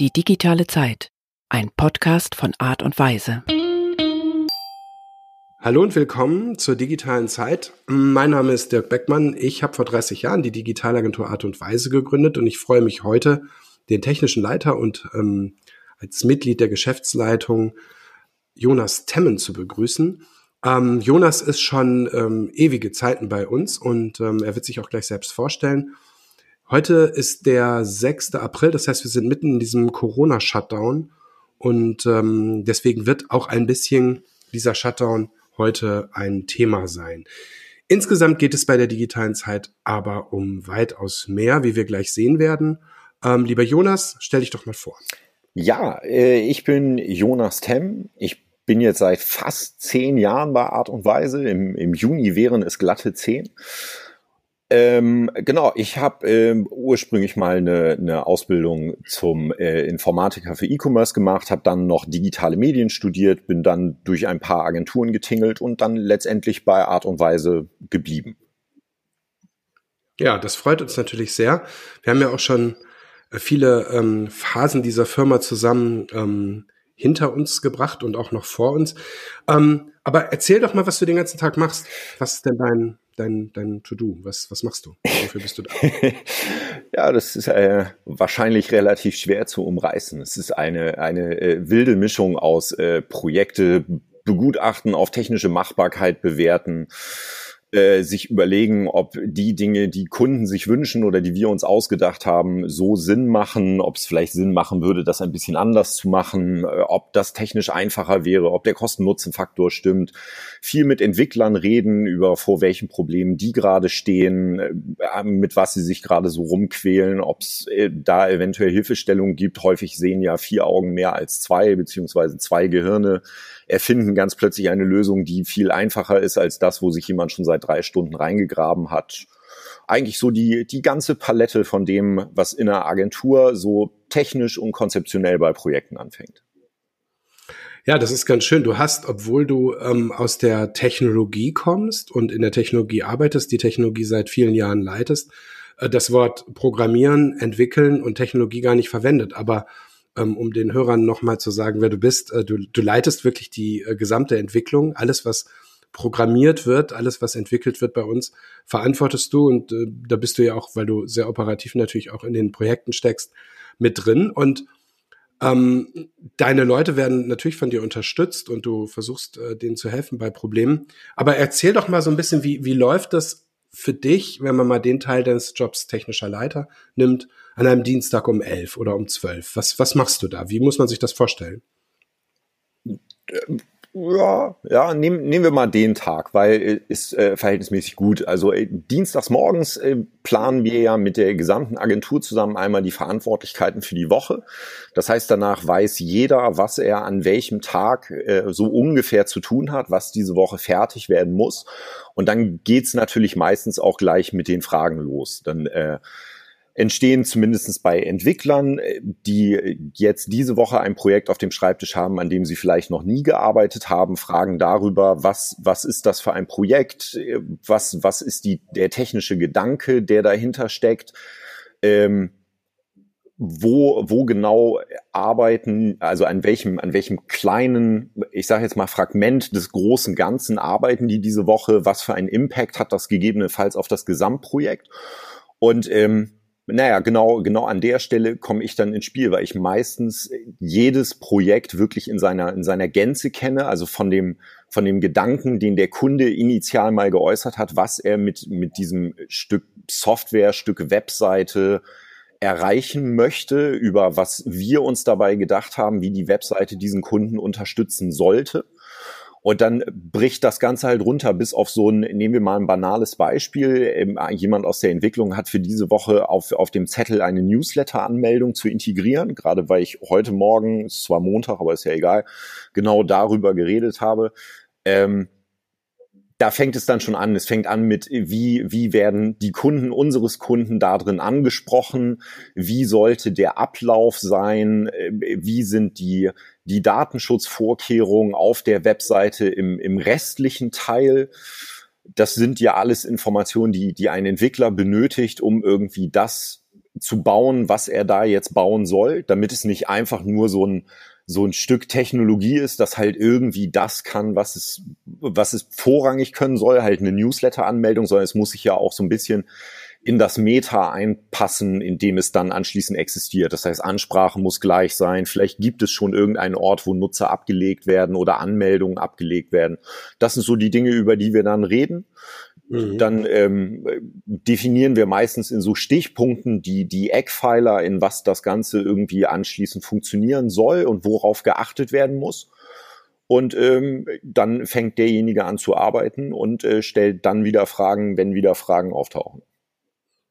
Die digitale Zeit. Ein Podcast von Art und Weise. Hallo und willkommen zur digitalen Zeit. Mein Name ist Dirk Beckmann. Ich habe vor 30 Jahren die Digitalagentur Art und Weise gegründet und ich freue mich heute, den technischen Leiter und ähm, als Mitglied der Geschäftsleitung Jonas Temmen zu begrüßen. Ähm, Jonas ist schon ähm, ewige Zeiten bei uns und ähm, er wird sich auch gleich selbst vorstellen. Heute ist der 6. April, das heißt, wir sind mitten in diesem Corona-Shutdown und ähm, deswegen wird auch ein bisschen dieser Shutdown heute ein Thema sein. Insgesamt geht es bei der digitalen Zeit aber um weitaus mehr, wie wir gleich sehen werden. Ähm, lieber Jonas, stell dich doch mal vor. Ja, äh, ich bin Jonas Temm. Ich bin jetzt seit fast zehn Jahren bei Art und Weise. Im, im Juni wären es glatte zehn. Ähm, genau, ich habe ähm, ursprünglich mal eine, eine Ausbildung zum äh, Informatiker für E-Commerce gemacht, habe dann noch digitale Medien studiert, bin dann durch ein paar Agenturen getingelt und dann letztendlich bei Art und Weise geblieben. Ja, das freut uns natürlich sehr. Wir haben ja auch schon äh, viele ähm, Phasen dieser Firma zusammen ähm, hinter uns gebracht und auch noch vor uns. Ähm, aber erzähl doch mal, was du den ganzen Tag machst. Was ist denn dein, dein, dein To-Do? Was, was machst du? Wofür bist du da? ja, das ist äh, wahrscheinlich relativ schwer zu umreißen. Es ist eine, eine äh, wilde Mischung aus äh, Projekte begutachten, auf technische Machbarkeit bewerten, äh, sich überlegen, ob die Dinge, die Kunden sich wünschen oder die wir uns ausgedacht haben, so Sinn machen, ob es vielleicht Sinn machen würde, das ein bisschen anders zu machen, äh, ob das technisch einfacher wäre, ob der Kosten-Nutzen-Faktor stimmt. Viel mit Entwicklern reden über vor welchen Problemen die gerade stehen, äh, mit was sie sich gerade so rumquälen, ob es da eventuell Hilfestellungen gibt. Häufig sehen ja vier Augen mehr als zwei, beziehungsweise zwei Gehirne erfinden ganz plötzlich eine Lösung, die viel einfacher ist als das, wo sich jemand schon seit drei Stunden reingegraben hat. Eigentlich so die, die ganze Palette von dem, was in einer Agentur so technisch und konzeptionell bei Projekten anfängt. Ja, das ist ganz schön. Du hast, obwohl du ähm, aus der Technologie kommst und in der Technologie arbeitest, die Technologie seit vielen Jahren leitest, äh, das Wort Programmieren, Entwickeln und Technologie gar nicht verwendet. Aber um den Hörern nochmal zu sagen, wer du bist. Äh, du, du leitest wirklich die äh, gesamte Entwicklung. Alles, was programmiert wird, alles, was entwickelt wird bei uns, verantwortest du. Und äh, da bist du ja auch, weil du sehr operativ natürlich auch in den Projekten steckst, mit drin. Und ähm, deine Leute werden natürlich von dir unterstützt und du versuchst, äh, denen zu helfen bei Problemen. Aber erzähl doch mal so ein bisschen, wie, wie läuft das für dich, wenn man mal den Teil deines Jobs technischer Leiter nimmt, an einem Dienstag um elf oder um zwölf? Was, was machst du da? Wie muss man sich das vorstellen? Ja, ja, nehmen, nehmen wir mal den Tag, weil ist äh, verhältnismäßig gut. Also äh, dienstags morgens äh, planen wir ja mit der gesamten Agentur zusammen einmal die Verantwortlichkeiten für die Woche. Das heißt, danach weiß jeder, was er an welchem Tag äh, so ungefähr zu tun hat, was diese Woche fertig werden muss. Und dann geht's natürlich meistens auch gleich mit den Fragen los. Dann äh, entstehen zumindest bei Entwicklern, die jetzt diese Woche ein Projekt auf dem Schreibtisch haben, an dem sie vielleicht noch nie gearbeitet haben, Fragen darüber, was, was ist das für ein Projekt, was, was ist die, der technische Gedanke, der dahinter steckt, ähm, wo, wo genau arbeiten, also an welchem, an welchem kleinen, ich sage jetzt mal Fragment des großen Ganzen arbeiten die diese Woche, was für einen Impact hat das gegebenenfalls auf das Gesamtprojekt? Und ähm, naja, genau, genau an der Stelle komme ich dann ins Spiel, weil ich meistens jedes Projekt wirklich in seiner, in seiner Gänze kenne, also von dem, von dem Gedanken, den der Kunde initial mal geäußert hat, was er mit, mit diesem Stück Software, Stück Webseite erreichen möchte, über was wir uns dabei gedacht haben, wie die Webseite diesen Kunden unterstützen sollte. Und dann bricht das Ganze halt runter bis auf so ein, nehmen wir mal ein banales Beispiel. Ähm, jemand aus der Entwicklung hat für diese Woche auf, auf dem Zettel eine Newsletter-Anmeldung zu integrieren, gerade weil ich heute Morgen, ist zwar Montag, aber ist ja egal, genau darüber geredet habe. Ähm, da fängt es dann schon an. Es fängt an mit, wie, wie werden die Kunden unseres Kunden da drin angesprochen? Wie sollte der Ablauf sein? Äh, wie sind die, die Datenschutzvorkehrungen auf der Webseite im, im restlichen Teil? Das sind ja alles Informationen, die, die ein Entwickler benötigt, um irgendwie das zu bauen, was er da jetzt bauen soll, damit es nicht einfach nur so ein so ein Stück Technologie ist, das halt irgendwie das kann, was es, was es vorrangig können soll, halt eine Newsletter-Anmeldung, sondern es muss sich ja auch so ein bisschen in das Meta einpassen, in dem es dann anschließend existiert. Das heißt, Ansprache muss gleich sein. Vielleicht gibt es schon irgendeinen Ort, wo Nutzer abgelegt werden oder Anmeldungen abgelegt werden. Das sind so die Dinge, über die wir dann reden. Mhm. Dann ähm, definieren wir meistens in so Stichpunkten die, die Eckpfeiler, in was das Ganze irgendwie anschließend funktionieren soll und worauf geachtet werden muss. Und ähm, dann fängt derjenige an zu arbeiten und äh, stellt dann wieder Fragen, wenn wieder Fragen auftauchen.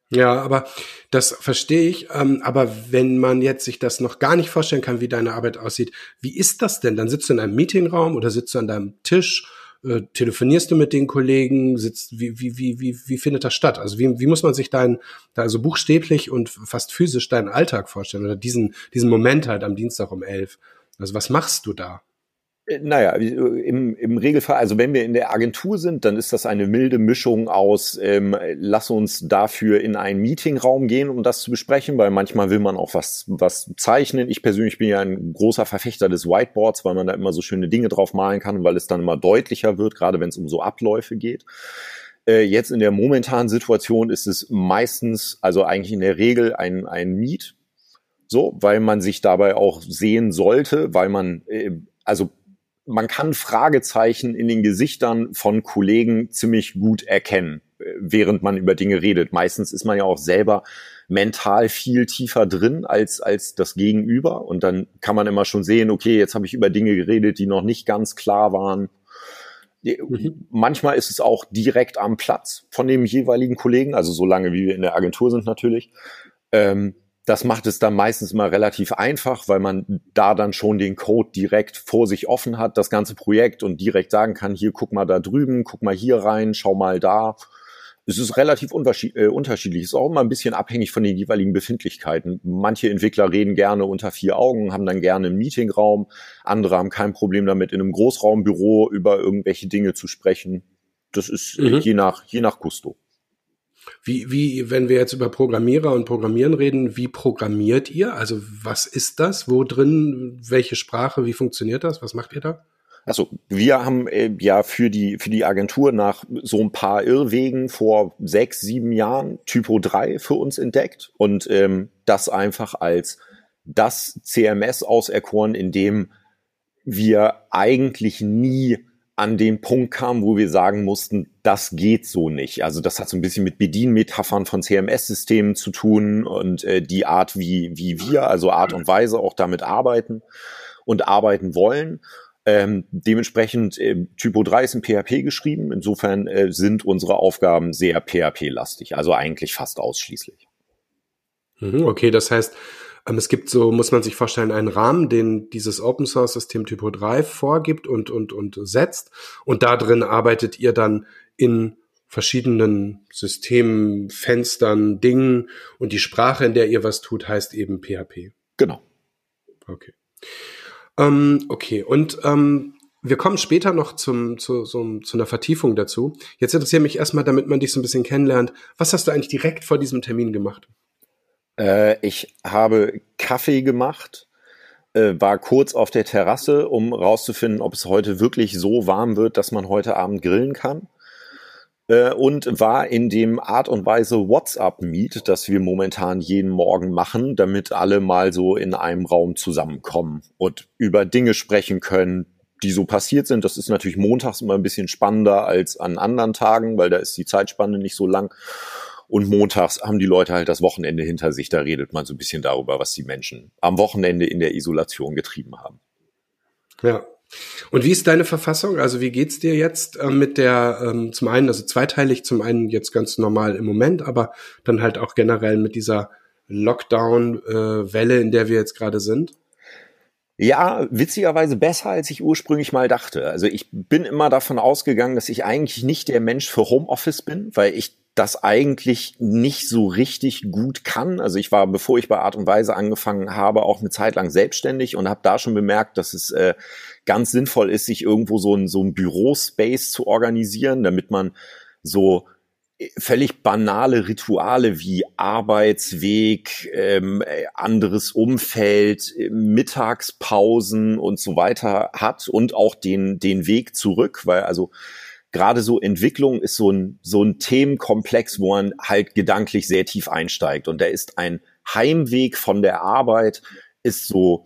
Ja, aber das verstehe ich. Ähm, aber wenn man jetzt sich das noch gar nicht vorstellen kann, wie deine Arbeit aussieht, wie ist das denn? Dann sitzt du in einem Meetingraum oder sitzt du an deinem Tisch äh, telefonierst du mit den Kollegen? Sitzt, wie, wie, wie, wie, wie findet das statt? Also wie, wie muss man sich dein, da also buchstäblich und fast physisch deinen Alltag vorstellen oder diesen, diesen Moment halt am Dienstag um elf? Also was machst du da? Äh, naja, im, im Regelfall, also wenn wir in der Agentur sind, dann ist das eine milde Mischung aus, ähm, lass uns dafür in einen Meetingraum gehen, um das zu besprechen, weil manchmal will man auch was, was zeichnen. Ich persönlich bin ja ein großer Verfechter des Whiteboards, weil man da immer so schöne Dinge drauf malen kann, weil es dann immer deutlicher wird, gerade wenn es um so Abläufe geht. Äh, jetzt in der momentanen Situation ist es meistens, also eigentlich in der Regel ein, ein Meet, so, weil man sich dabei auch sehen sollte, weil man, äh, also man kann Fragezeichen in den Gesichtern von Kollegen ziemlich gut erkennen, während man über Dinge redet. Meistens ist man ja auch selber mental viel tiefer drin als, als das Gegenüber. Und dann kann man immer schon sehen, okay, jetzt habe ich über Dinge geredet, die noch nicht ganz klar waren. Mhm. Manchmal ist es auch direkt am Platz von dem jeweiligen Kollegen, also so lange wie wir in der Agentur sind natürlich. Ähm, das macht es dann meistens immer relativ einfach, weil man da dann schon den Code direkt vor sich offen hat, das ganze Projekt und direkt sagen kann, hier guck mal da drüben, guck mal hier rein, schau mal da. Es ist relativ äh, unterschiedlich. Es ist auch immer ein bisschen abhängig von den jeweiligen Befindlichkeiten. Manche Entwickler reden gerne unter vier Augen, haben dann gerne einen Meetingraum. Andere haben kein Problem damit, in einem Großraumbüro über irgendwelche Dinge zu sprechen. Das ist mhm. je nach, je nach Gusto. Wie, wie, wenn wir jetzt über Programmierer und Programmieren reden, wie programmiert ihr? Also was ist das? Wo drin? Welche Sprache? Wie funktioniert das? Was macht ihr da? Also wir haben äh, ja für die für die Agentur nach so ein paar Irrwegen vor sechs sieben Jahren Typo 3 für uns entdeckt und ähm, das einfach als das CMS auserkoren, in dem wir eigentlich nie an den Punkt kam, wo wir sagen mussten, das geht so nicht. Also das hat so ein bisschen mit Bedienmetaphern von CMS-Systemen zu tun und äh, die Art, wie, wie wir, also Art und Weise auch damit arbeiten und arbeiten wollen. Ähm, dementsprechend äh, Typo 3 ist in PHP geschrieben. Insofern äh, sind unsere Aufgaben sehr PHP-lastig, also eigentlich fast ausschließlich. Mhm, okay, das heißt, es gibt so, muss man sich vorstellen, einen Rahmen, den dieses Open Source System Typo 3 vorgibt und, und, und setzt. Und da drin arbeitet ihr dann in verschiedenen Systemen, Fenstern, Dingen und die Sprache, in der ihr was tut, heißt eben PHP. Genau. Okay. Ähm, okay, und ähm, wir kommen später noch zum, zu, so, zu einer Vertiefung dazu. Jetzt interessiert mich erstmal, damit man dich so ein bisschen kennenlernt, was hast du eigentlich direkt vor diesem Termin gemacht? Äh, ich habe Kaffee gemacht, äh, war kurz auf der Terrasse, um rauszufinden, ob es heute wirklich so warm wird, dass man heute Abend grillen kann. Äh, und war in dem Art und Weise WhatsApp-Meet, das wir momentan jeden Morgen machen, damit alle mal so in einem Raum zusammenkommen und über Dinge sprechen können, die so passiert sind. Das ist natürlich montags immer ein bisschen spannender als an anderen Tagen, weil da ist die Zeitspanne nicht so lang. Und montags haben die Leute halt das Wochenende hinter sich. Da redet man so ein bisschen darüber, was die Menschen am Wochenende in der Isolation getrieben haben. Ja. Und wie ist deine Verfassung? Also wie geht's dir jetzt äh, mit der, ähm, zum einen, also zweiteilig, zum einen jetzt ganz normal im Moment, aber dann halt auch generell mit dieser Lockdown-Welle, äh, in der wir jetzt gerade sind? Ja, witzigerweise besser, als ich ursprünglich mal dachte. Also ich bin immer davon ausgegangen, dass ich eigentlich nicht der Mensch für Homeoffice bin, weil ich das eigentlich nicht so richtig gut kann. Also ich war, bevor ich bei Art und Weise angefangen habe, auch eine Zeit lang selbstständig und habe da schon bemerkt, dass es äh, ganz sinnvoll ist, sich irgendwo so ein, so ein Bürospace zu organisieren, damit man so völlig banale Rituale wie Arbeitsweg, ähm, anderes Umfeld, Mittagspausen und so weiter hat und auch den, den Weg zurück, weil also gerade so Entwicklung ist so ein, so ein Themenkomplex, wo man halt gedanklich sehr tief einsteigt. Und da ist ein Heimweg von der Arbeit, ist so,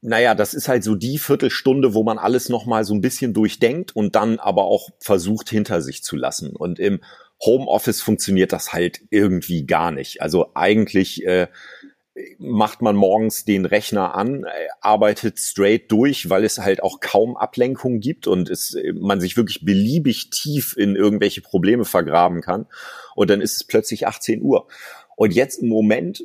naja, das ist halt so die Viertelstunde, wo man alles nochmal so ein bisschen durchdenkt und dann aber auch versucht hinter sich zu lassen. Und im Homeoffice funktioniert das halt irgendwie gar nicht. Also eigentlich äh, macht man morgens den Rechner an, arbeitet straight durch, weil es halt auch kaum Ablenkung gibt und es, man sich wirklich beliebig tief in irgendwelche Probleme vergraben kann. Und dann ist es plötzlich 18 Uhr. Und jetzt im Moment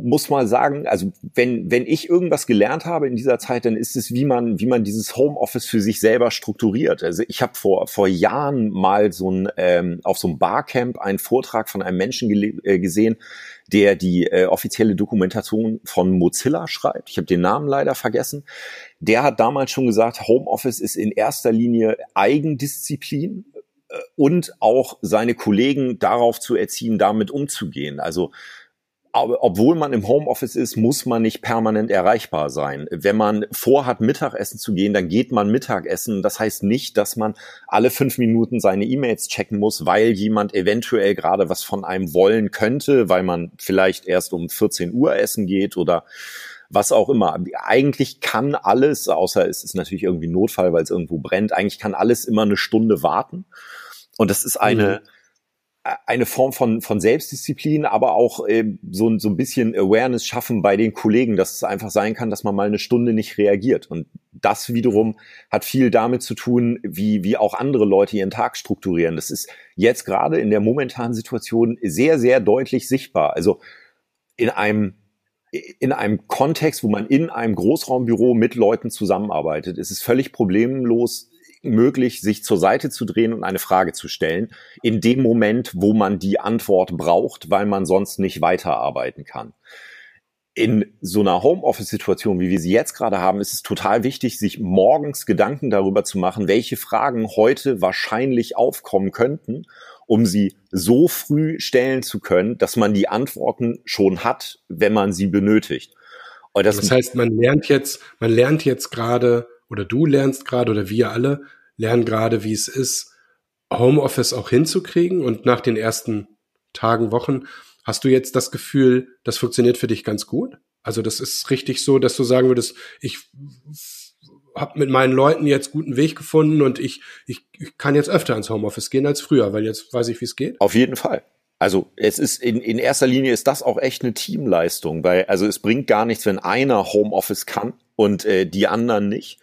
muss mal sagen, also wenn, wenn ich irgendwas gelernt habe in dieser Zeit, dann ist es, wie man, wie man dieses Homeoffice für sich selber strukturiert. Also ich habe vor, vor Jahren mal so ein, ähm, auf so einem Barcamp einen Vortrag von einem Menschen äh, gesehen, der die äh, offizielle Dokumentation von Mozilla schreibt. Ich habe den Namen leider vergessen. Der hat damals schon gesagt, Homeoffice ist in erster Linie Eigendisziplin äh, und auch seine Kollegen darauf zu erziehen, damit umzugehen. Also obwohl man im Homeoffice ist, muss man nicht permanent erreichbar sein. Wenn man vorhat, Mittagessen zu gehen, dann geht man Mittagessen. Das heißt nicht, dass man alle fünf Minuten seine E-Mails checken muss, weil jemand eventuell gerade was von einem wollen könnte, weil man vielleicht erst um 14 Uhr essen geht oder was auch immer. Eigentlich kann alles, außer es ist natürlich irgendwie Notfall, weil es irgendwo brennt, eigentlich kann alles immer eine Stunde warten. Und das ist eine, mhm eine Form von, von Selbstdisziplin, aber auch äh, so, so ein bisschen Awareness schaffen bei den Kollegen, dass es einfach sein kann, dass man mal eine Stunde nicht reagiert. Und das wiederum hat viel damit zu tun, wie, wie auch andere Leute ihren Tag strukturieren. Das ist jetzt gerade in der momentanen Situation sehr, sehr deutlich sichtbar. Also in einem in einem Kontext, wo man in einem Großraumbüro mit Leuten zusammenarbeitet, ist es völlig problemlos, möglich, sich zur Seite zu drehen und eine Frage zu stellen, in dem Moment, wo man die Antwort braucht, weil man sonst nicht weiterarbeiten kann. In so einer Homeoffice-Situation, wie wir sie jetzt gerade haben, ist es total wichtig, sich morgens Gedanken darüber zu machen, welche Fragen heute wahrscheinlich aufkommen könnten, um sie so früh stellen zu können, dass man die Antworten schon hat, wenn man sie benötigt. Das, das heißt, man lernt jetzt, man lernt jetzt gerade oder du lernst gerade oder wir alle lernen gerade, wie es ist, Homeoffice auch hinzukriegen. Und nach den ersten Tagen, Wochen, hast du jetzt das Gefühl, das funktioniert für dich ganz gut? Also das ist richtig so, dass du sagen würdest, ich habe mit meinen Leuten jetzt guten Weg gefunden und ich, ich, ich kann jetzt öfter ins Homeoffice gehen als früher, weil jetzt weiß ich, wie es geht. Auf jeden Fall. Also es ist in, in erster Linie ist das auch echt eine Teamleistung, weil also es bringt gar nichts, wenn einer Homeoffice kann und äh, die anderen nicht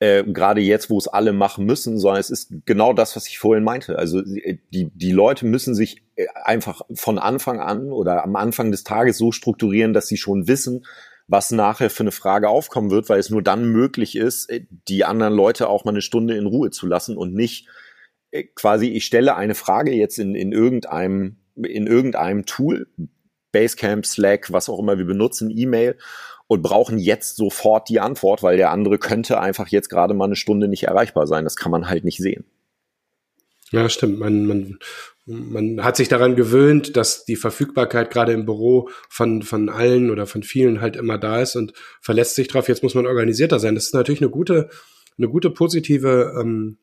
äh, gerade jetzt, wo es alle machen müssen, sondern es ist genau das, was ich vorhin meinte. Also die, die Leute müssen sich äh, einfach von Anfang an oder am Anfang des Tages so strukturieren, dass sie schon wissen, was nachher für eine Frage aufkommen wird, weil es nur dann möglich ist, äh, die anderen Leute auch mal eine Stunde in Ruhe zu lassen und nicht äh, quasi, ich stelle eine Frage jetzt in, in irgendeinem, in irgendeinem Tool, Basecamp, Slack, was auch immer wir benutzen, E-Mail und brauchen jetzt sofort die Antwort, weil der andere könnte einfach jetzt gerade mal eine Stunde nicht erreichbar sein. Das kann man halt nicht sehen. Ja, stimmt. Man, man, man hat sich daran gewöhnt, dass die Verfügbarkeit gerade im Büro von, von allen oder von vielen halt immer da ist und verlässt sich drauf. Jetzt muss man organisierter sein. Das ist natürlich eine gute, eine gute positive ähm,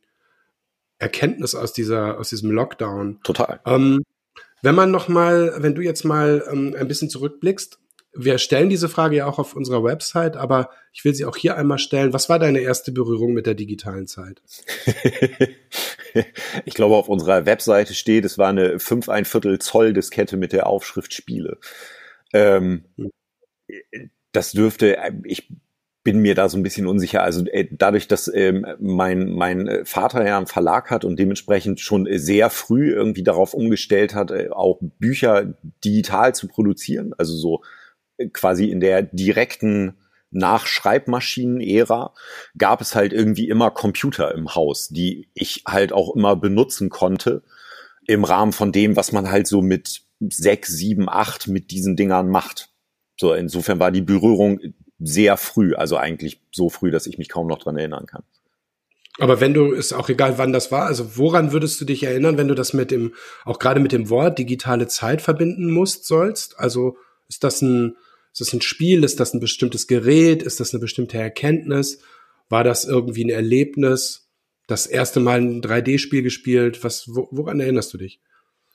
Erkenntnis aus dieser, aus diesem Lockdown. Total. Ähm, wenn man noch mal, wenn du jetzt mal ähm, ein bisschen zurückblickst, wir stellen diese Frage ja auch auf unserer Website, aber ich will sie auch hier einmal stellen. Was war deine erste Berührung mit der digitalen Zeit? ich glaube, auf unserer Webseite steht, es war eine 5 ein Viertel Zoll Diskette mit der Aufschrift Spiele. Ähm, hm. das dürfte, ich bin mir da so ein bisschen unsicher. Also äh, dadurch, dass ähm, mein, mein Vater ja einen Verlag hat und dementsprechend schon sehr früh irgendwie darauf umgestellt hat, äh, auch Bücher digital zu produzieren, also so quasi in der direkten Nachschreibmaschinen-Ära gab es halt irgendwie immer Computer im Haus, die ich halt auch immer benutzen konnte im Rahmen von dem, was man halt so mit sechs, sieben, acht mit diesen Dingern macht. So, insofern war die Berührung sehr früh, also eigentlich so früh, dass ich mich kaum noch dran erinnern kann. Aber wenn du, ist auch egal, wann das war, also woran würdest du dich erinnern, wenn du das mit dem, auch gerade mit dem Wort digitale Zeit verbinden musst, sollst? Also ist das ein, ist das ein Spiel? Ist das ein bestimmtes Gerät? Ist das eine bestimmte Erkenntnis? War das irgendwie ein Erlebnis? Das erste Mal ein 3D-Spiel gespielt? Was, woran erinnerst du dich?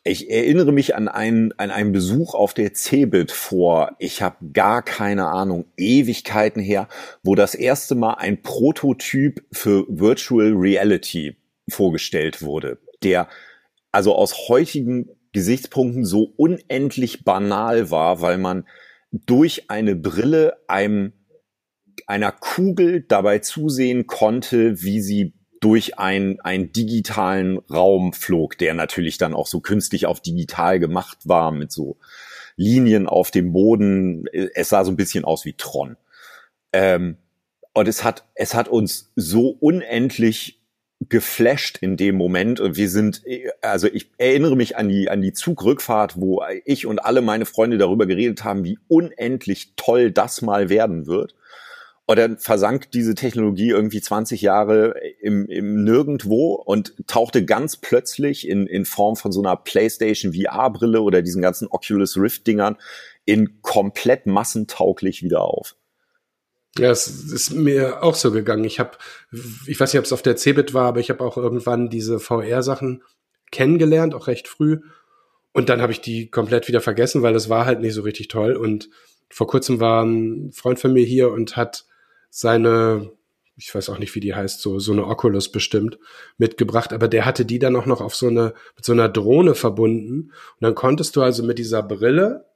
Ich erinnere mich an einen, an einen Besuch auf der Cebit vor, ich habe gar keine Ahnung, Ewigkeiten her, wo das erste Mal ein Prototyp für Virtual Reality vorgestellt wurde, der also aus heutigen Gesichtspunkten so unendlich banal war, weil man durch eine Brille einem einer Kugel dabei zusehen konnte, wie sie durch ein, einen digitalen Raum flog, der natürlich dann auch so künstlich auf digital gemacht war mit so Linien auf dem Boden. Es sah so ein bisschen aus wie Tron. Ähm, und es hat, es hat uns so unendlich geflasht in dem Moment und wir sind, also ich erinnere mich an die, an die Zugrückfahrt, wo ich und alle meine Freunde darüber geredet haben, wie unendlich toll das mal werden wird. Und dann versank diese Technologie irgendwie 20 Jahre im, im Nirgendwo und tauchte ganz plötzlich in, in Form von so einer PlayStation VR-Brille oder diesen ganzen Oculus Rift-Dingern in komplett massentauglich wieder auf. Ja, es ist mir auch so gegangen. Ich habe, ich weiß nicht, ob es auf der Cebit war, aber ich habe auch irgendwann diese VR-Sachen kennengelernt, auch recht früh. Und dann habe ich die komplett wieder vergessen, weil es war halt nicht so richtig toll. Und vor kurzem war ein Freund von mir hier und hat seine, ich weiß auch nicht, wie die heißt, so, so eine Oculus bestimmt, mitgebracht, aber der hatte die dann auch noch auf so eine, mit so einer Drohne verbunden. Und dann konntest du also mit dieser Brille,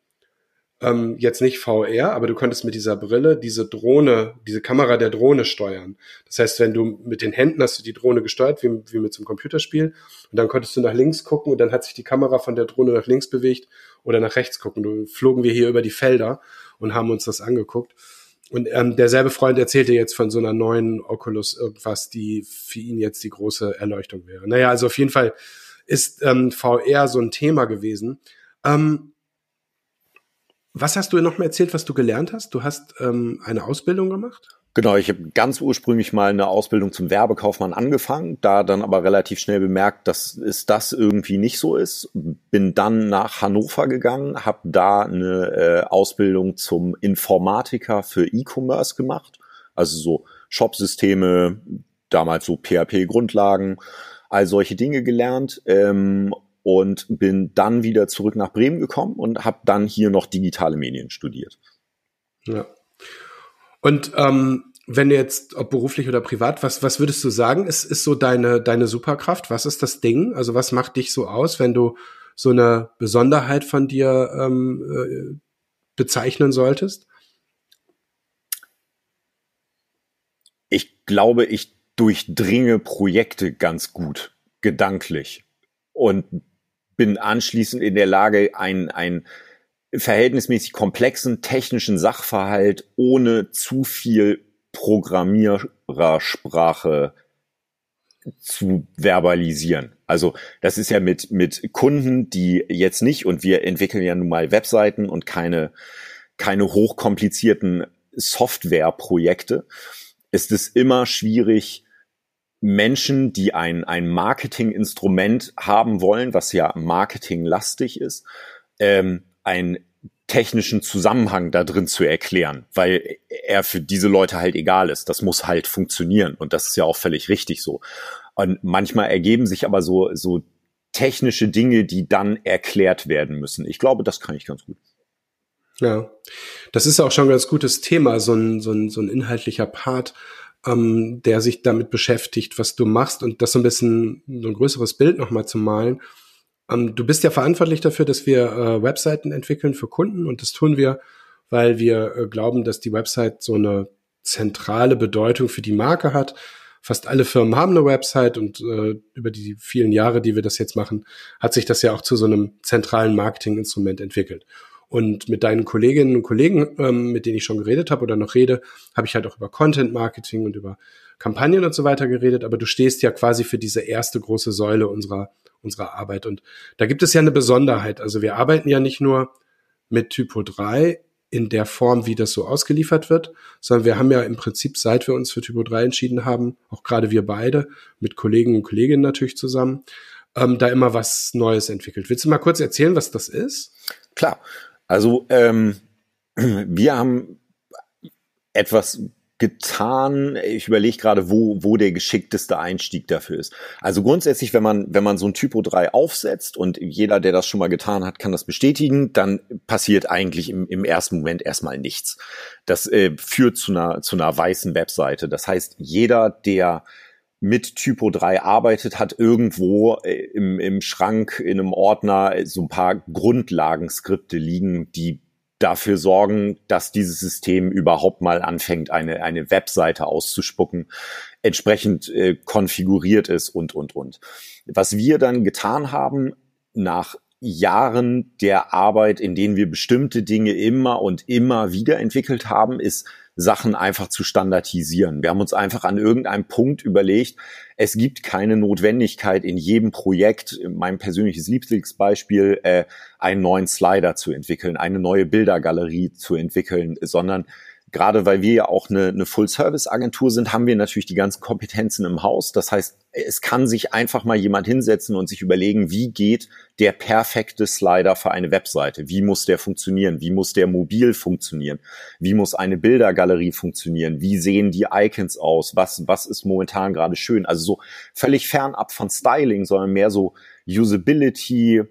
ähm, jetzt nicht VR, aber du konntest mit dieser Brille diese Drohne, diese Kamera der Drohne steuern. Das heißt, wenn du mit den Händen hast du die Drohne gesteuert, wie, wie mit so einem Computerspiel, und dann konntest du nach links gucken und dann hat sich die Kamera von der Drohne nach links bewegt oder nach rechts gucken. Du flogen wir hier über die Felder und haben uns das angeguckt. Und ähm, derselbe Freund erzählte jetzt von so einer neuen Oculus irgendwas, die für ihn jetzt die große Erleuchtung wäre. Naja, also auf jeden Fall ist ähm, VR so ein Thema gewesen. Ähm, was hast du noch mal erzählt, was du gelernt hast? Du hast ähm, eine Ausbildung gemacht? Genau, ich habe ganz ursprünglich mal eine Ausbildung zum Werbekaufmann angefangen, da dann aber relativ schnell bemerkt, dass es das irgendwie nicht so ist. Bin dann nach Hannover gegangen, habe da eine äh, Ausbildung zum Informatiker für E-Commerce gemacht, also so Shopsysteme, damals so PHP-Grundlagen, all solche Dinge gelernt ähm, und bin dann wieder zurück nach Bremen gekommen und habe dann hier noch digitale Medien studiert. Ja. Und ähm, wenn du jetzt, ob beruflich oder privat, was, was würdest du sagen, ist, ist so deine, deine Superkraft? Was ist das Ding? Also was macht dich so aus, wenn du so eine Besonderheit von dir ähm, äh, bezeichnen solltest? Ich glaube, ich durchdringe Projekte ganz gut, gedanklich. Und bin anschließend in der Lage, ein, ein verhältnismäßig komplexen technischen Sachverhalt ohne zu viel Programmierersprache zu verbalisieren. Also das ist ja mit, mit Kunden, die jetzt nicht, und wir entwickeln ja nun mal Webseiten und keine, keine hochkomplizierten Softwareprojekte, ist es immer schwierig, Menschen, die ein, ein Marketinginstrument haben wollen, was ja marketinglastig ist, ähm, ein technischen Zusammenhang da drin zu erklären, weil er für diese Leute halt egal ist. Das muss halt funktionieren und das ist ja auch völlig richtig so. Und manchmal ergeben sich aber so, so technische Dinge, die dann erklärt werden müssen. Ich glaube, das kann ich ganz gut. Ja, das ist auch schon ein ganz gutes Thema, so ein, so ein, so ein inhaltlicher Part, ähm, der sich damit beschäftigt, was du machst und das so ein bisschen so ein größeres Bild nochmal zu malen. Ähm, du bist ja verantwortlich dafür, dass wir äh, Webseiten entwickeln für Kunden und das tun wir, weil wir äh, glauben, dass die Website so eine zentrale Bedeutung für die Marke hat. Fast alle Firmen haben eine Website und äh, über die vielen Jahre, die wir das jetzt machen, hat sich das ja auch zu so einem zentralen Marketinginstrument entwickelt. Und mit deinen Kolleginnen und Kollegen, ähm, mit denen ich schon geredet habe oder noch rede, habe ich halt auch über Content Marketing und über Kampagnen und so weiter geredet. Aber du stehst ja quasi für diese erste große Säule unserer unserer Arbeit. Und da gibt es ja eine Besonderheit. Also wir arbeiten ja nicht nur mit Typo 3 in der Form, wie das so ausgeliefert wird, sondern wir haben ja im Prinzip, seit wir uns für Typo 3 entschieden haben, auch gerade wir beide, mit Kollegen und Kolleginnen natürlich zusammen, ähm, da immer was Neues entwickelt. Willst du mal kurz erzählen, was das ist? Klar. Also ähm, wir haben etwas getan. Ich überlege gerade, wo, wo der geschickteste Einstieg dafür ist. Also grundsätzlich, wenn man, wenn man so ein Typo 3 aufsetzt und jeder, der das schon mal getan hat, kann das bestätigen, dann passiert eigentlich im, im ersten Moment erstmal nichts. Das äh, führt zu einer, zu einer weißen Webseite. Das heißt, jeder, der mit Typo 3 arbeitet, hat irgendwo äh, im, im Schrank, in einem Ordner so ein paar Grundlagenskripte liegen, die dafür sorgen, dass dieses System überhaupt mal anfängt, eine, eine Webseite auszuspucken, entsprechend äh, konfiguriert ist und, und, und. Was wir dann getan haben, nach Jahren der Arbeit, in denen wir bestimmte Dinge immer und immer wieder entwickelt haben, ist Sachen einfach zu standardisieren. Wir haben uns einfach an irgendeinem Punkt überlegt, es gibt keine Notwendigkeit in jedem Projekt, mein persönliches Lieblingsbeispiel, äh, einen neuen Slider zu entwickeln, eine neue Bildergalerie zu entwickeln, sondern gerade weil wir ja auch eine, eine Full-Service-Agentur sind, haben wir natürlich die ganzen Kompetenzen im Haus. Das heißt, es kann sich einfach mal jemand hinsetzen und sich überlegen, wie geht der perfekte Slider für eine Webseite? Wie muss der funktionieren? Wie muss der mobil funktionieren? Wie muss eine Bildergalerie funktionieren? Wie sehen die Icons aus? Was, was ist momentan gerade schön? Also so völlig fernab von Styling, sondern mehr so Usability,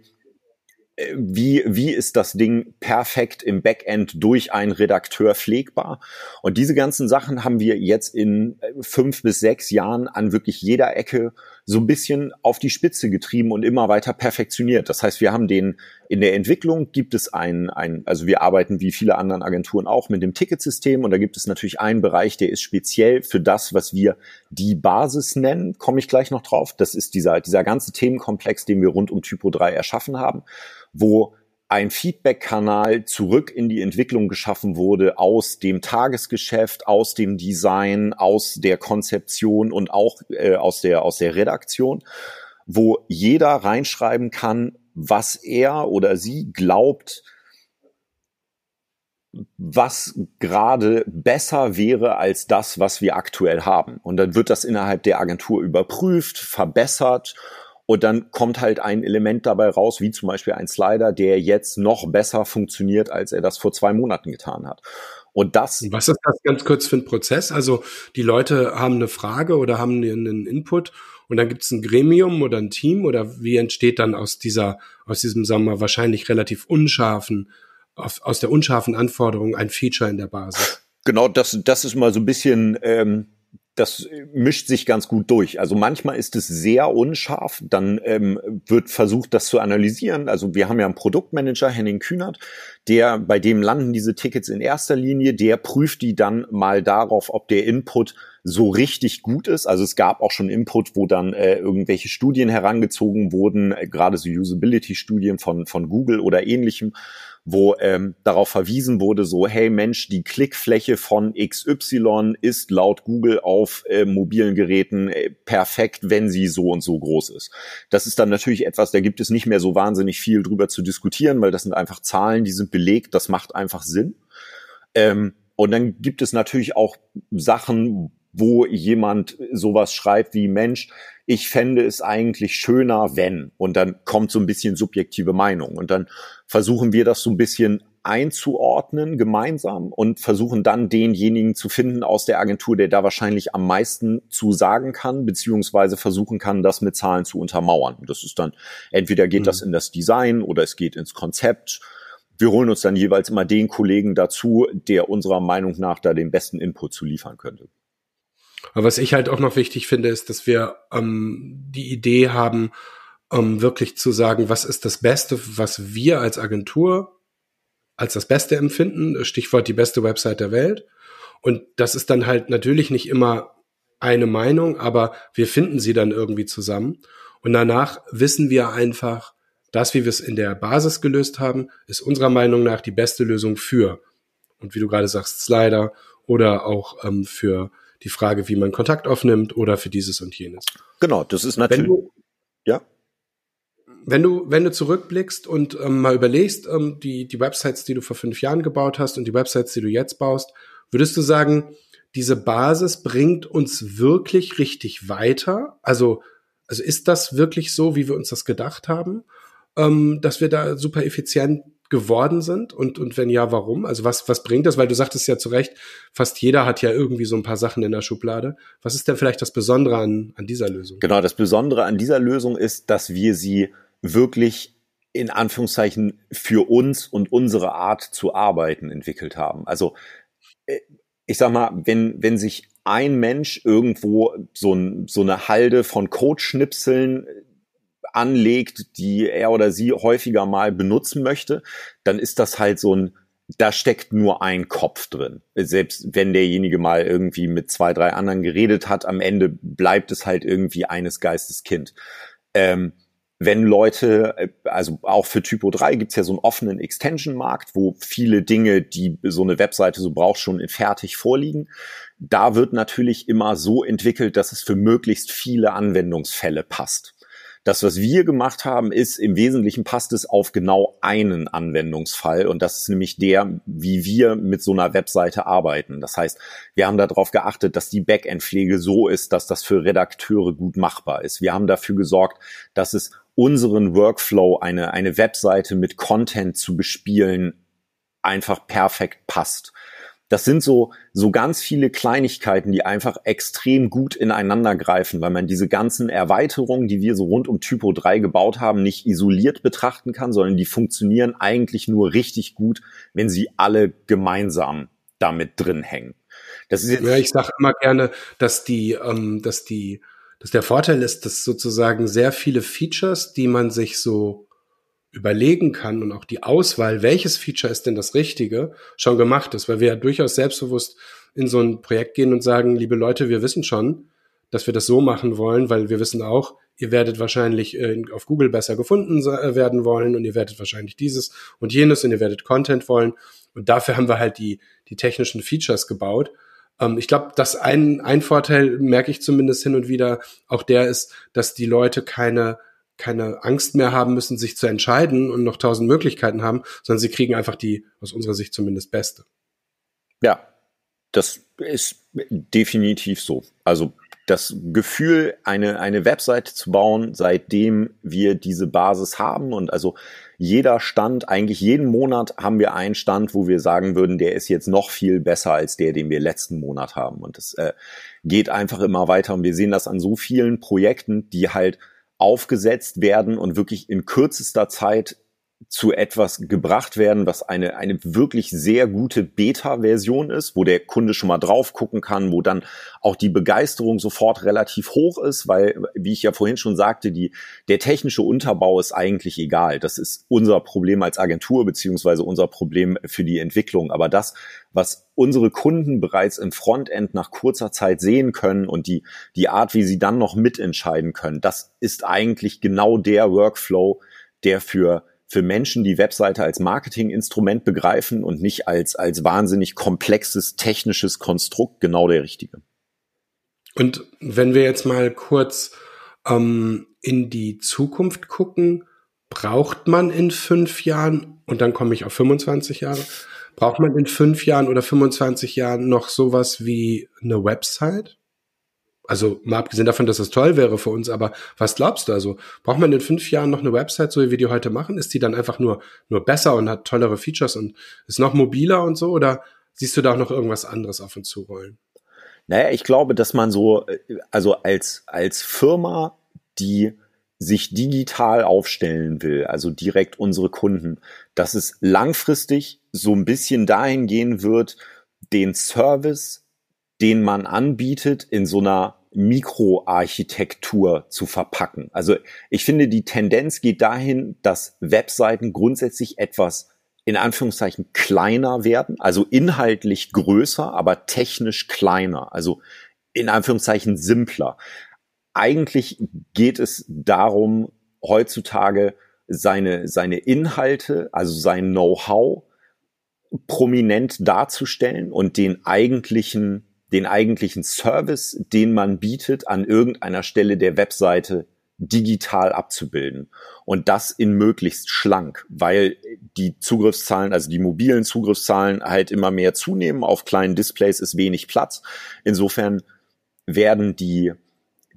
wie, wie ist das Ding perfekt im Backend durch einen Redakteur pflegbar? Und diese ganzen Sachen haben wir jetzt in äh, fünf bis sechs Jahren an wirklich jeder Ecke so ein bisschen auf die Spitze getrieben und immer weiter perfektioniert. Das heißt, wir haben den, in der Entwicklung gibt es ein, ein, also wir arbeiten wie viele anderen Agenturen auch mit dem Ticketsystem und da gibt es natürlich einen Bereich, der ist speziell für das, was wir die Basis nennen, komme ich gleich noch drauf. Das ist dieser, dieser ganze Themenkomplex, den wir rund um Typo 3 erschaffen haben wo ein Feedback-Kanal zurück in die Entwicklung geschaffen wurde aus dem Tagesgeschäft, aus dem Design, aus der Konzeption und auch äh, aus der aus der Redaktion, wo jeder reinschreiben kann, was er oder sie glaubt, was gerade besser wäre als das, was wir aktuell haben. Und dann wird das innerhalb der Agentur überprüft, verbessert und dann kommt halt ein Element dabei raus, wie zum Beispiel ein Slider, der jetzt noch besser funktioniert, als er das vor zwei Monaten getan hat. Und das. Was ist das ganz kurz für ein Prozess? Also die Leute haben eine Frage oder haben einen Input und dann gibt es ein Gremium oder ein Team oder wie entsteht dann aus dieser, aus diesem, sagen wir mal, wahrscheinlich relativ unscharfen, aus der unscharfen Anforderung ein Feature in der Basis? Genau, das, das ist mal so ein bisschen ähm, das mischt sich ganz gut durch. Also manchmal ist es sehr unscharf, dann ähm, wird versucht, das zu analysieren. Also wir haben ja einen Produktmanager, Henning Kühnert, der, bei dem landen diese Tickets in erster Linie, der prüft die dann mal darauf, ob der Input so richtig gut ist. Also es gab auch schon Input, wo dann äh, irgendwelche Studien herangezogen wurden, äh, gerade so Usability-Studien von, von Google oder ähnlichem, wo ähm, darauf verwiesen wurde, so, hey Mensch, die Klickfläche von XY ist laut Google auf äh, mobilen Geräten äh, perfekt, wenn sie so und so groß ist. Das ist dann natürlich etwas, da gibt es nicht mehr so wahnsinnig viel drüber zu diskutieren, weil das sind einfach Zahlen, die sind belegt, das macht einfach Sinn. Ähm, und dann gibt es natürlich auch Sachen, wo jemand sowas schreibt wie Mensch, ich fände es eigentlich schöner, wenn. Und dann kommt so ein bisschen subjektive Meinung. Und dann versuchen wir das so ein bisschen einzuordnen gemeinsam und versuchen dann denjenigen zu finden aus der Agentur, der da wahrscheinlich am meisten zu sagen kann, beziehungsweise versuchen kann, das mit Zahlen zu untermauern. Das ist dann, entweder geht mhm. das in das Design oder es geht ins Konzept. Wir holen uns dann jeweils immer den Kollegen dazu, der unserer Meinung nach da den besten Input zu liefern könnte. Aber was ich halt auch noch wichtig finde, ist, dass wir ähm, die Idee haben, ähm, wirklich zu sagen, was ist das Beste, was wir als Agentur als das Beste empfinden. Stichwort die beste Website der Welt. Und das ist dann halt natürlich nicht immer eine Meinung, aber wir finden sie dann irgendwie zusammen. Und danach wissen wir einfach, das, wie wir es in der Basis gelöst haben, ist unserer Meinung nach die beste Lösung für. Und wie du gerade sagst, Slider oder auch ähm, für die Frage, wie man Kontakt aufnimmt oder für dieses und jenes. Genau, das ist natürlich. Du, ja. wenn du, wenn du zurückblickst und ähm, mal überlegst, ähm, die, die Websites, die du vor fünf Jahren gebaut hast und die Websites, die du jetzt baust, würdest du sagen, diese Basis bringt uns wirklich richtig weiter? Also, also ist das wirklich so, wie wir uns das gedacht haben, ähm, dass wir da super effizient geworden sind? Und, und wenn ja, warum? Also was, was bringt das? Weil du sagtest ja zu Recht, fast jeder hat ja irgendwie so ein paar Sachen in der Schublade. Was ist denn vielleicht das Besondere an, an dieser Lösung? Genau, das Besondere an dieser Lösung ist, dass wir sie wirklich in Anführungszeichen für uns und unsere Art zu arbeiten entwickelt haben. Also äh, ich sag mal, wenn, wenn sich ein Mensch irgendwo so, ein, so eine Halde von Codeschnipseln anlegt, die er oder sie häufiger mal benutzen möchte, dann ist das halt so ein, da steckt nur ein Kopf drin. Selbst wenn derjenige mal irgendwie mit zwei, drei anderen geredet hat, am Ende bleibt es halt irgendwie eines Geistes Kind. Ähm, wenn Leute, äh, also auch für Typo 3 gibt's ja so einen offenen Extension-Markt, wo viele Dinge, die so eine Webseite so braucht, schon fertig vorliegen. Da wird natürlich immer so entwickelt, dass es für möglichst viele Anwendungsfälle passt. Das, was wir gemacht haben, ist im Wesentlichen passt es auf genau einen Anwendungsfall und das ist nämlich der, wie wir mit so einer Webseite arbeiten. Das heißt, wir haben darauf geachtet, dass die Backend-Pflege so ist, dass das für Redakteure gut machbar ist. Wir haben dafür gesorgt, dass es unseren Workflow, eine, eine Webseite mit Content zu bespielen, einfach perfekt passt das sind so, so ganz viele Kleinigkeiten, die einfach extrem gut ineinander greifen, weil man diese ganzen Erweiterungen, die wir so rund um Typo 3 gebaut haben, nicht isoliert betrachten kann, sondern die funktionieren eigentlich nur richtig gut, wenn sie alle gemeinsam damit drin hängen. Das ist jetzt ja, ich sage immer gerne, dass die, ähm, dass die, dass der Vorteil ist, dass sozusagen sehr viele Features, die man sich so überlegen kann und auch die Auswahl, welches Feature ist denn das Richtige, schon gemacht ist, weil wir ja durchaus selbstbewusst in so ein Projekt gehen und sagen, liebe Leute, wir wissen schon, dass wir das so machen wollen, weil wir wissen auch, ihr werdet wahrscheinlich äh, auf Google besser gefunden äh, werden wollen und ihr werdet wahrscheinlich dieses und jenes und ihr werdet Content wollen. Und dafür haben wir halt die, die technischen Features gebaut. Ähm, ich glaube, dass ein, ein Vorteil, merke ich zumindest hin und wieder, auch der ist, dass die Leute keine keine Angst mehr haben müssen, sich zu entscheiden und noch tausend Möglichkeiten haben, sondern sie kriegen einfach die, aus unserer Sicht zumindest, beste. Ja, das ist definitiv so. Also das Gefühl, eine, eine Webseite zu bauen, seitdem wir diese Basis haben und also jeder Stand, eigentlich jeden Monat haben wir einen Stand, wo wir sagen würden, der ist jetzt noch viel besser als der, den wir letzten Monat haben. Und das äh, geht einfach immer weiter. Und wir sehen das an so vielen Projekten, die halt aufgesetzt werden und wirklich in kürzester Zeit zu etwas gebracht werden, was eine, eine wirklich sehr gute Beta-Version ist, wo der Kunde schon mal drauf gucken kann, wo dann auch die Begeisterung sofort relativ hoch ist, weil, wie ich ja vorhin schon sagte, die, der technische Unterbau ist eigentlich egal. Das ist unser Problem als Agentur beziehungsweise unser Problem für die Entwicklung. Aber das, was unsere Kunden bereits im Frontend nach kurzer Zeit sehen können und die, die Art, wie sie dann noch mitentscheiden können, das ist eigentlich genau der Workflow, der für für Menschen, die Webseite als Marketinginstrument begreifen und nicht als, als wahnsinnig komplexes technisches Konstrukt genau der richtige. Und wenn wir jetzt mal kurz ähm, in die Zukunft gucken, braucht man in fünf Jahren, und dann komme ich auf 25 Jahre, braucht man in fünf Jahren oder 25 Jahren noch sowas wie eine Website? Also mal abgesehen davon, dass das toll wäre für uns, aber was glaubst du? Also braucht man in fünf Jahren noch eine Website, so wie wir die heute machen? Ist die dann einfach nur, nur besser und hat tollere Features und ist noch mobiler und so? Oder siehst du da auch noch irgendwas anderes auf uns zurollen? Naja, ich glaube, dass man so, also als, als Firma, die sich digital aufstellen will, also direkt unsere Kunden, dass es langfristig so ein bisschen dahin gehen wird, den Service den man anbietet, in so einer Mikroarchitektur zu verpacken. Also ich finde, die Tendenz geht dahin, dass Webseiten grundsätzlich etwas in Anführungszeichen kleiner werden, also inhaltlich größer, aber technisch kleiner, also in Anführungszeichen simpler. Eigentlich geht es darum, heutzutage seine, seine Inhalte, also sein Know-how prominent darzustellen und den eigentlichen den eigentlichen Service, den man bietet, an irgendeiner Stelle der Webseite digital abzubilden. Und das in möglichst schlank, weil die Zugriffszahlen, also die mobilen Zugriffszahlen halt immer mehr zunehmen. Auf kleinen Displays ist wenig Platz. Insofern werden die,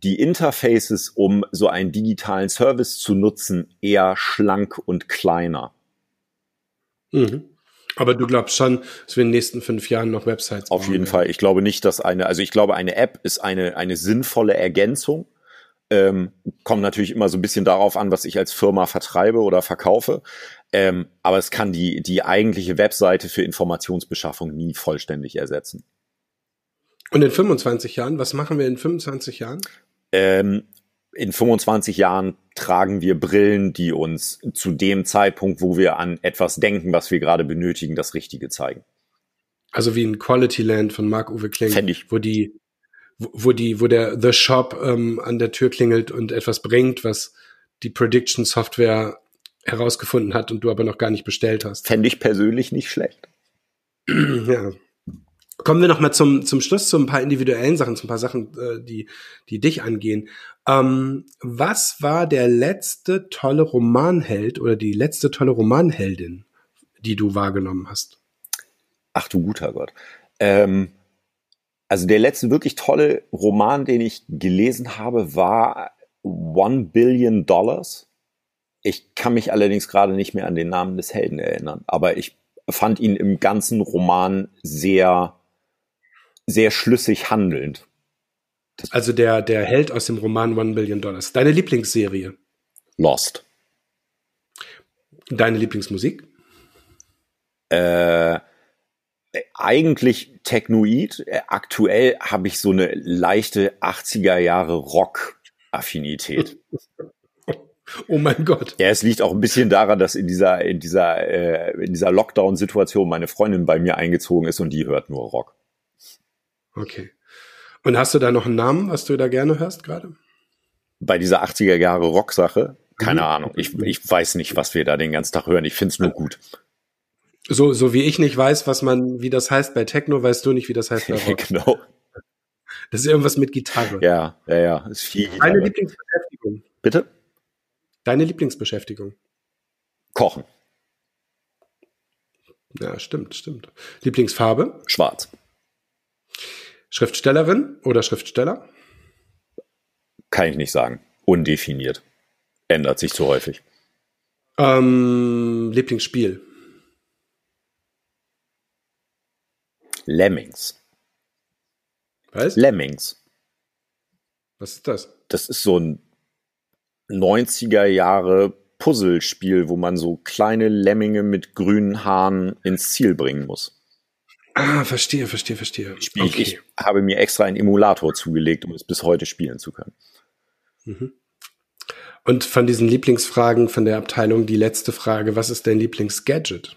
die Interfaces, um so einen digitalen Service zu nutzen, eher schlank und kleiner. Mhm. Aber du glaubst schon, dass wir in den nächsten fünf Jahren noch Websites Auf jeden werden. Fall. Ich glaube nicht, dass eine, also ich glaube, eine App ist eine, eine sinnvolle Ergänzung ähm, kommt natürlich immer so ein bisschen darauf an, was ich als Firma vertreibe oder verkaufe. Ähm, aber es kann die, die eigentliche Webseite für Informationsbeschaffung nie vollständig ersetzen. Und in 25 Jahren, was machen wir in 25 Jahren? Ähm, in 25 Jahren tragen wir Brillen, die uns zu dem Zeitpunkt, wo wir an etwas denken, was wir gerade benötigen, das Richtige zeigen. Also wie ein Quality Land von Marc-Uwe Kling, Fänd ich. wo die wo die, wo der The Shop ähm, an der Tür klingelt und etwas bringt, was die Prediction Software herausgefunden hat und du aber noch gar nicht bestellt hast. Fände ich persönlich nicht schlecht. ja. Kommen wir noch mal zum, zum Schluss zu ein paar individuellen Sachen, zu ein paar Sachen, äh, die, die dich angehen. Ähm, was war der letzte tolle Romanheld oder die letzte tolle Romanheldin, die du wahrgenommen hast? Ach du guter Gott. Ähm, also der letzte wirklich tolle Roman, den ich gelesen habe, war One Billion Dollars. Ich kann mich allerdings gerade nicht mehr an den Namen des Helden erinnern, aber ich fand ihn im ganzen Roman sehr, sehr schlüssig handelnd. Das also der, der Held aus dem Roman One Billion Dollars. Deine Lieblingsserie? Lost. Deine Lieblingsmusik? Äh, eigentlich Technoid. Aktuell habe ich so eine leichte 80er Jahre Rock-Affinität. Oh mein Gott. Ja, es liegt auch ein bisschen daran, dass in dieser, in dieser, äh, in dieser Lockdown-Situation meine Freundin bei mir eingezogen ist und die hört nur Rock. Okay. Und hast du da noch einen Namen, was du da gerne hörst gerade? Bei dieser 80er Jahre Rock-Sache? Keine mhm. Ahnung. Ich, ich weiß nicht, was wir da den ganzen Tag hören. Ich find's nur gut. So, so wie ich nicht weiß, was man, wie das heißt bei Techno, weißt du nicht, wie das heißt bei Rock. genau. Das ist irgendwas mit Gitarre. Ja, ja, ja. Ist viel Gitarre. Deine Lieblingsbeschäftigung. Bitte? Deine Lieblingsbeschäftigung. Kochen. Ja, stimmt, stimmt. Lieblingsfarbe? Schwarz. Schriftstellerin oder Schriftsteller? Kann ich nicht sagen. Undefiniert. Ändert sich zu häufig. Ähm, Lieblingsspiel? Lemmings. Was? Lemmings. Was ist das? Das ist so ein 90er Jahre Puzzlespiel, wo man so kleine Lemminge mit grünen Haaren ins Ziel bringen muss. Ah, verstehe, verstehe, verstehe. Spiel okay. Ich habe mir extra einen Emulator zugelegt, um es bis heute spielen zu können. Mhm. Und von diesen Lieblingsfragen von der Abteilung die letzte Frage: Was ist dein Lieblingsgadget?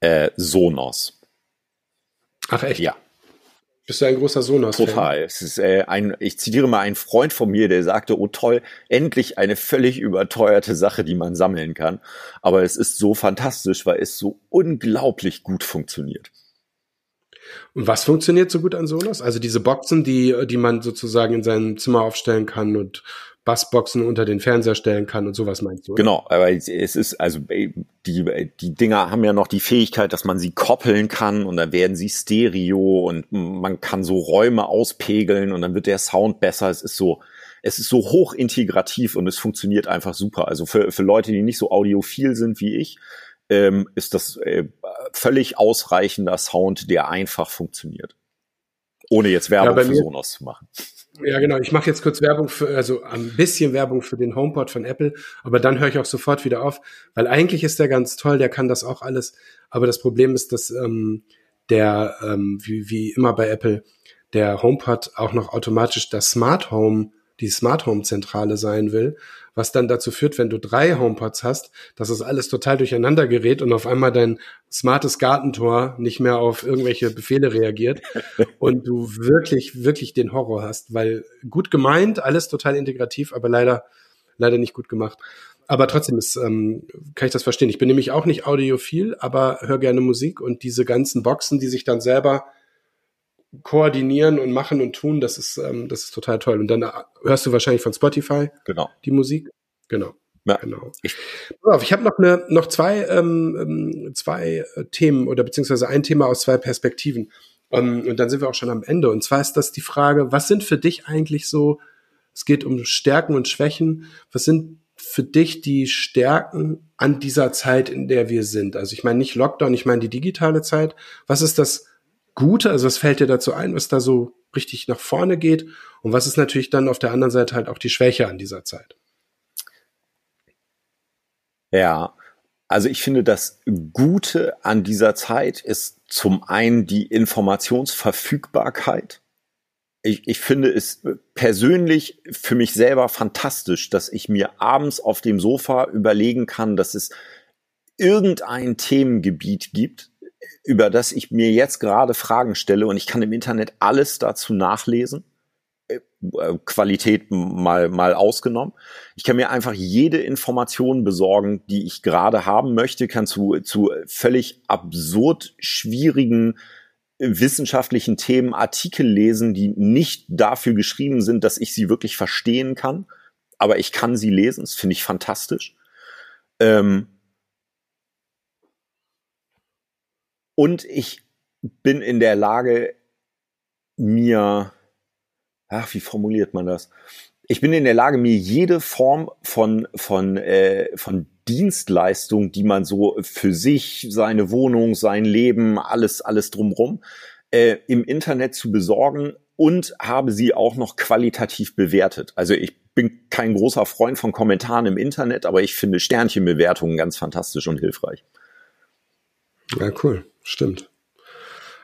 Äh, Sonos. Ach echt? Ja. Bist du ein großer Sonos? -Fan? Total. Es ist äh, ein, ich zitiere mal einen Freund von mir, der sagte, oh toll, endlich eine völlig überteuerte Sache, die man sammeln kann. Aber es ist so fantastisch, weil es so unglaublich gut funktioniert. Und was funktioniert so gut an Sonos? Also diese Boxen, die, die man sozusagen in seinem Zimmer aufstellen kann und Bassboxen unter den Fernseher stellen kann und sowas meinst du? Oder? Genau, aber es ist, also die, die Dinger haben ja noch die Fähigkeit, dass man sie koppeln kann und dann werden sie Stereo und man kann so Räume auspegeln und dann wird der Sound besser. Es ist so, es ist so hoch integrativ und es funktioniert einfach super. Also für, für Leute, die nicht so audiophil sind wie ich, ähm, ist das äh, völlig ausreichender Sound, der einfach funktioniert. Ohne jetzt Werbung ja, für Sonos zu machen. Ja, genau. Ich mache jetzt kurz Werbung für, also ein bisschen Werbung für den HomePod von Apple, aber dann höre ich auch sofort wieder auf, weil eigentlich ist der ganz toll, der kann das auch alles. Aber das Problem ist, dass ähm, der, ähm, wie, wie immer bei Apple, der HomePod auch noch automatisch das Smart Home die Smart Home Zentrale sein will, was dann dazu führt, wenn du drei HomePods hast, dass es alles total durcheinander gerät und auf einmal dein smartes Gartentor nicht mehr auf irgendwelche Befehle reagiert und du wirklich, wirklich den Horror hast, weil gut gemeint, alles total integrativ, aber leider, leider nicht gut gemacht. Aber trotzdem ist, ähm, kann ich das verstehen. Ich bin nämlich auch nicht audiophil, aber höre gerne Musik und diese ganzen Boxen, die sich dann selber koordinieren und machen und tun, das ist, ähm, das ist total toll. Und dann äh, hörst du wahrscheinlich von Spotify genau. die Musik. Genau. Ja. Genau. Ich, ich habe noch eine, noch zwei, ähm, ähm, zwei äh, Themen oder beziehungsweise ein Thema aus zwei Perspektiven. Um, ähm, und dann sind wir auch schon am Ende. Und zwar ist das die Frage, was sind für dich eigentlich so, es geht um Stärken und Schwächen, was sind für dich die Stärken an dieser Zeit, in der wir sind? Also ich meine nicht Lockdown, ich meine die digitale Zeit. Was ist das Gute? Also was fällt dir dazu ein, was da so richtig nach vorne geht? Und was ist natürlich dann auf der anderen Seite halt auch die Schwäche an dieser Zeit? Ja, also ich finde, das Gute an dieser Zeit ist zum einen die Informationsverfügbarkeit. Ich, ich finde es persönlich für mich selber fantastisch, dass ich mir abends auf dem Sofa überlegen kann, dass es irgendein Themengebiet gibt, über das ich mir jetzt gerade Fragen stelle und ich kann im Internet alles dazu nachlesen äh, Qualität mal, mal ausgenommen. Ich kann mir einfach jede Information besorgen, die ich gerade haben möchte, kann zu, zu völlig absurd schwierigen äh, wissenschaftlichen Themen Artikel lesen, die nicht dafür geschrieben sind, dass ich sie wirklich verstehen kann. Aber ich kann sie lesen, das finde ich fantastisch. Ähm und ich bin in der Lage, mir ach, wie formuliert man das? Ich bin in der Lage, mir jede Form von, von, äh, von Dienstleistung, die man so für sich, seine Wohnung, sein Leben, alles, alles drumrum, äh, im Internet zu besorgen und habe sie auch noch qualitativ bewertet. Also ich bin kein großer Freund von Kommentaren im Internet, aber ich finde Sternchenbewertungen ganz fantastisch und hilfreich. Ja, cool. Stimmt.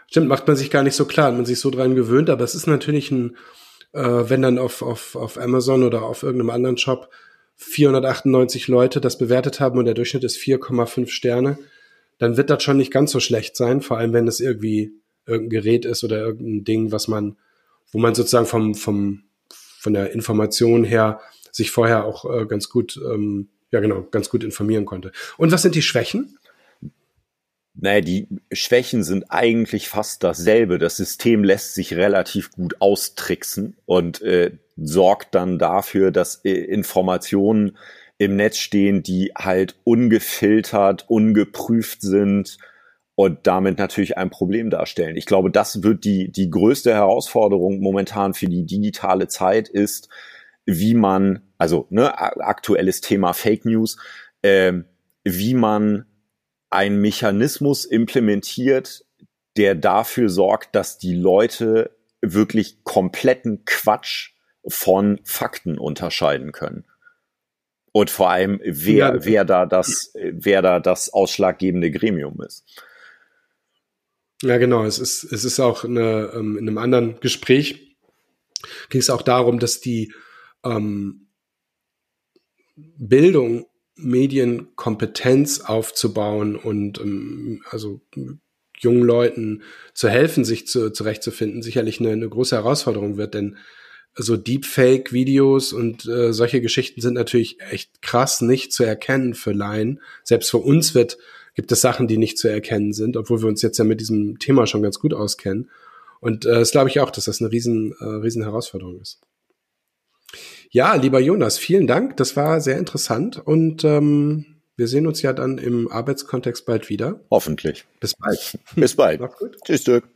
Stimmt, macht man sich gar nicht so klar, man sich so dran gewöhnt, aber es ist natürlich ein, äh, wenn dann auf, auf, auf Amazon oder auf irgendeinem anderen Shop 498 Leute das bewertet haben und der Durchschnitt ist 4,5 Sterne, dann wird das schon nicht ganz so schlecht sein, vor allem wenn es irgendwie irgendein Gerät ist oder irgendein Ding, was man, wo man sozusagen vom, vom, von der Information her sich vorher auch äh, ganz gut, ähm, ja genau, ganz gut informieren konnte. Und was sind die Schwächen? Naja, die Schwächen sind eigentlich fast dasselbe. Das System lässt sich relativ gut austricksen und äh, sorgt dann dafür, dass äh, Informationen im Netz stehen, die halt ungefiltert, ungeprüft sind und damit natürlich ein Problem darstellen. Ich glaube, das wird die, die größte Herausforderung momentan für die digitale Zeit ist, wie man, also ne, aktuelles Thema Fake News, äh, wie man ein Mechanismus implementiert, der dafür sorgt, dass die Leute wirklich kompletten Quatsch von Fakten unterscheiden können. Und vor allem, wer, ja. wer da das, wer da das ausschlaggebende Gremium ist. Ja, genau. Es ist, es ist auch eine, ähm, in einem anderen Gespräch ging es auch darum, dass die ähm, Bildung Medienkompetenz aufzubauen und ähm, also jungen Leuten zu helfen, sich zu, zurechtzufinden, sicherlich eine, eine große Herausforderung wird, denn so Deepfake-Videos und äh, solche Geschichten sind natürlich echt krass nicht zu erkennen für Laien. Selbst für uns wird, gibt es Sachen, die nicht zu erkennen sind, obwohl wir uns jetzt ja mit diesem Thema schon ganz gut auskennen. Und äh, das glaube ich auch, dass das eine riesen, äh, riesen Herausforderung ist. Ja, lieber Jonas, vielen Dank. Das war sehr interessant und ähm, wir sehen uns ja dann im Arbeitskontext bald wieder. Hoffentlich. Bis bald. Bis bald. Mach's gut. Tschüss, Dirk.